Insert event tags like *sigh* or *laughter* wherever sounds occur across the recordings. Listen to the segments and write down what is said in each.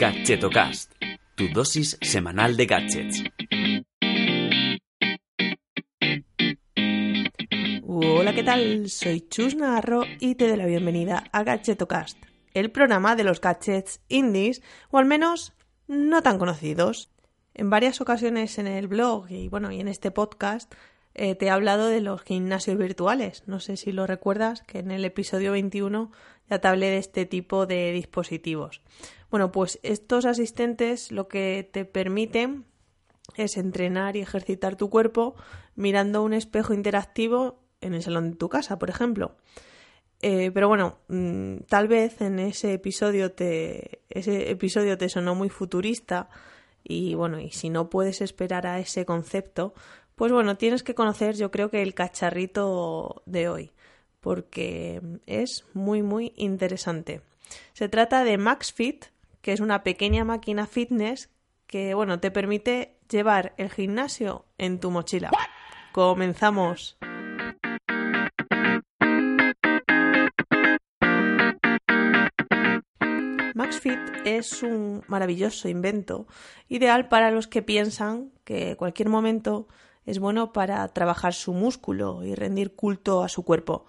Gadgetocast, tu dosis semanal de gadgets. Hola, ¿qué tal? Soy Chus Navarro y te doy la bienvenida a Gadgetocast, el programa de los gadgets indies, o al menos no tan conocidos. En varias ocasiones en el blog y bueno, y en este podcast eh, te he hablado de los gimnasios virtuales. No sé si lo recuerdas, que en el episodio 21 ya te hablé de este tipo de dispositivos. Bueno, pues estos asistentes lo que te permiten es entrenar y ejercitar tu cuerpo mirando un espejo interactivo en el salón de tu casa, por ejemplo. Eh, pero bueno, mm, tal vez en ese episodio te ese episodio te sonó muy futurista y bueno, y si no puedes esperar a ese concepto, pues bueno, tienes que conocer yo creo que el cacharrito de hoy, porque es muy muy interesante. Se trata de MaxFit, que es una pequeña máquina fitness que bueno, te permite llevar el gimnasio en tu mochila. Comenzamos. MaxFit es un maravilloso invento, ideal para los que piensan que cualquier momento es bueno para trabajar su músculo y rendir culto a su cuerpo.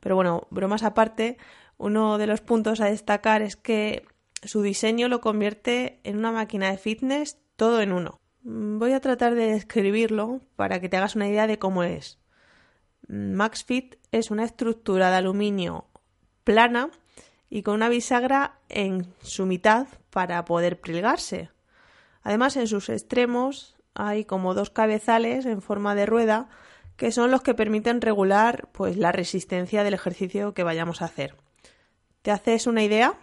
Pero bueno, bromas aparte, uno de los puntos a destacar es que su diseño lo convierte en una máquina de fitness todo en uno. Voy a tratar de describirlo para que te hagas una idea de cómo es. MaxFit es una estructura de aluminio plana y con una bisagra en su mitad para poder plegarse. Además, en sus extremos hay como dos cabezales en forma de rueda que son los que permiten regular pues la resistencia del ejercicio que vayamos a hacer. ¿Te haces una idea?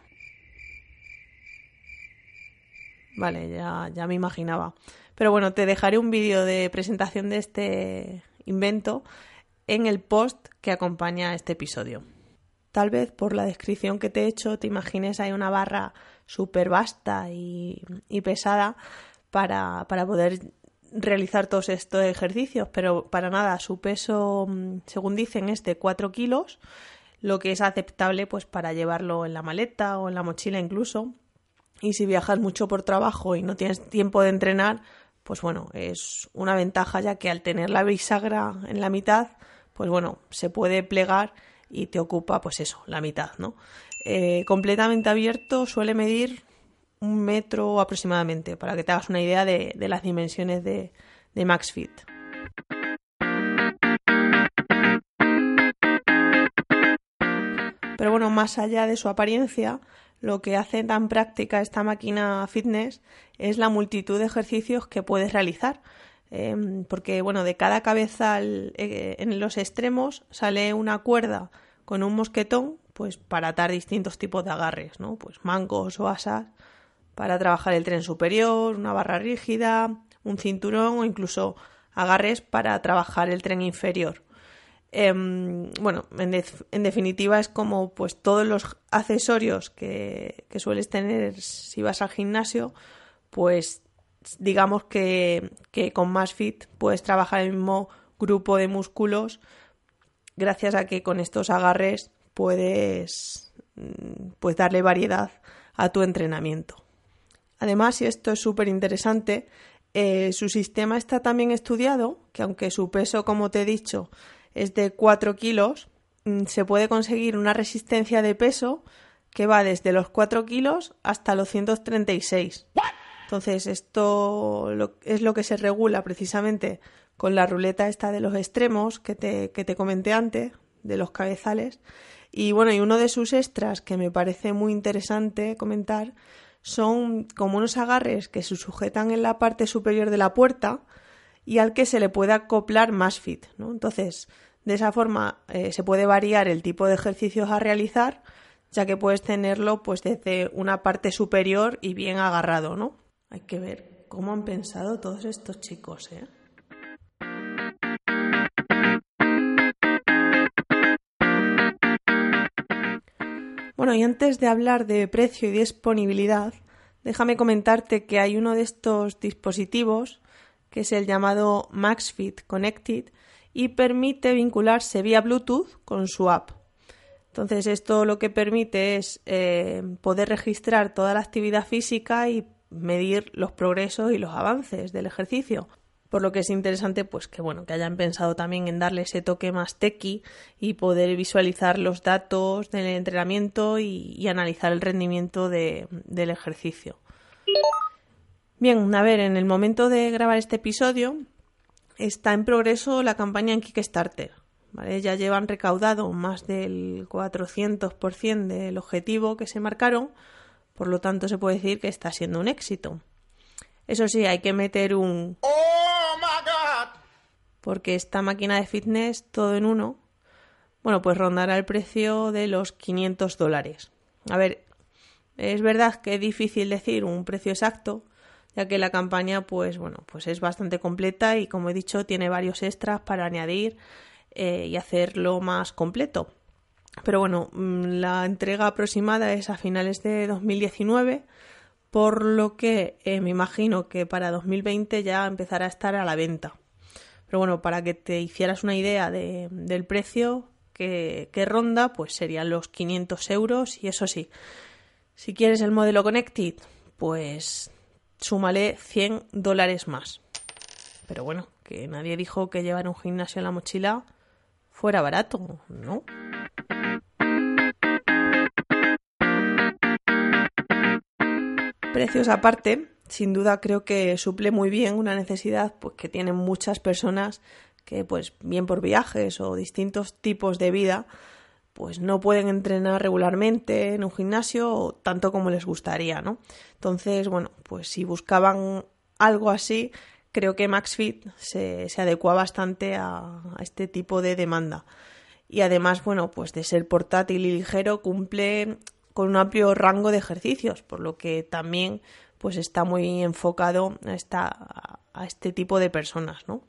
Vale, ya, ya me imaginaba. Pero bueno, te dejaré un vídeo de presentación de este invento en el post que acompaña a este episodio. Tal vez por la descripción que te he hecho te imagines hay una barra súper vasta y, y pesada para, para poder realizar todos estos ejercicios, pero para nada, su peso, mm, según dicen, es de 4 kilos, lo que es aceptable pues para llevarlo en la maleta o en la mochila incluso. Y si viajas mucho por trabajo y no tienes tiempo de entrenar, pues bueno, es una ventaja ya que al tener la bisagra en la mitad, pues bueno, se puede plegar y te ocupa pues eso, la mitad, ¿no? Eh, completamente abierto suele medir un metro aproximadamente, para que te hagas una idea de, las dimensiones de, de MaxFit. Pero bueno, más allá de su apariencia, lo que hace tan práctica esta máquina fitness es la multitud de ejercicios que puedes realizar. Em, porque bueno, de cada cabeza eh, en los extremos sale una cuerda con un mosquetón, pues para atar distintos tipos de agarres, ¿no? Pues mangos o asas para trabajar el tren superior, una barra rígida, un cinturón o incluso agarres para trabajar el tren inferior. Em, bueno, en, definitiva es como pues todos los accesorios que, sueles tener si vas al gimnasio, pues digamos que, que con MassFit puedes trabajar el mismo grupo de músculos gracias a que con estos agarres puedes pues darle variedad a tu entrenamiento. Además, y esto es súper interesante, eh, su sistema está también estudiado, que aunque su peso, como te he dicho, es de 4 kilos, mm, se puede conseguir una resistencia de peso que va desde los 4 kilos hasta los 136. Entonces, esto es lo que se regula precisamente con la ruleta esta de los extremos que te, que te comenté antes, de los cabezales. Y bueno, y uno de sus extras que me parece muy interesante comentar son como unos agarres que se sujetan en la parte superior de la puerta y al que se le puede acoplar más fit. ¿no? Entonces, de esa forma eh, se puede variar el tipo de ejercicios a realizar, ya que puedes tenerlo pues desde una parte superior y bien agarrado, ¿no? Hay que ver cómo han pensado todos estos chicos, ¿eh? Bueno, y antes de hablar de precio y disponibilidad, déjame comentarte que hay uno de estos dispositivos, que es el llamado MaxFit Connected, y permite vincularse vía Bluetooth con su app. Entonces esto lo que permite es eh, poder registrar toda la actividad física y medir los progresos y los avances del ejercicio. Por lo que es interesante, pues que bueno, que hayan pensado también en darle ese toque más tequi y poder visualizar los datos del entrenamiento y, analizar el rendimiento del ejercicio. Bien, a ver, en el momento de grabar este episodio está en progreso la campaña en Kickstarter. Ya llevan recaudado más del 400% del objetivo que se marcaron, por lo tanto se puede decir que está siendo un éxito. Eso sí, hay que meter un... ¡Oh! Porque esta máquina de fitness, todo en uno, bueno, pues rondará el precio de los 500 dólares. A ver, es verdad que es difícil decir un precio exacto, ya que la campaña, pues bueno, pues es bastante completa y como he dicho, tiene varios extras para añadir eh, y hacerlo más completo. Pero bueno, mm, la entrega aproximada es a finales de 2019 por lo que eh, me imagino que para 2020 ya empezará a estar a la venta. Pero bueno, para que te hicieras una idea del precio que, ronda, pues serían los 500 euros y eso sí, si quieres el modelo Connected, pues súmale 100 dólares más. Pero bueno, que nadie dijo que llevar un gimnasio en la mochila fuera barato, ¿no? Precios aparte, sin duda creo que suple muy bien una necesidad pues, que tienen muchas personas que, pues, bien por viajes o distintos tipos de vida, pues no pueden entrenar regularmente en un gimnasio tanto como les gustaría, ¿no? Entonces, bueno, pues si buscaban algo así, creo que MaxFit se, se adecua bastante a, a, este tipo de demanda. Y además, bueno, pues de ser portátil y ligero, cumple con un amplio rango de ejercicios, por lo que también pues está muy enfocado a, esta, a este tipo de personas, ¿no?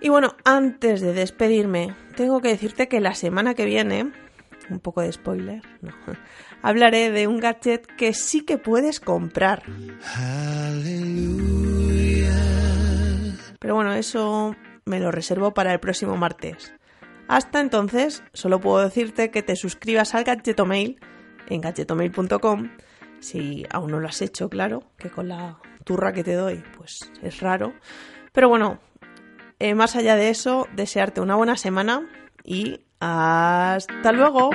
Y bueno, antes de despedirme, tengo que decirte que la semana que viene, un poco de spoiler, no, *laughs* hablaré de un gadget que sí que puedes comprar. Pero bueno, eso me lo reservo para el próximo martes. Hasta entonces, solo puedo decirte que te suscribas al Gadgetomail en gadgetomail.com si aún no lo has hecho, claro, que con la turra que te doy, pues es raro. Pero bueno, eh, más allá de eso, desearte una buena semana y hasta luego.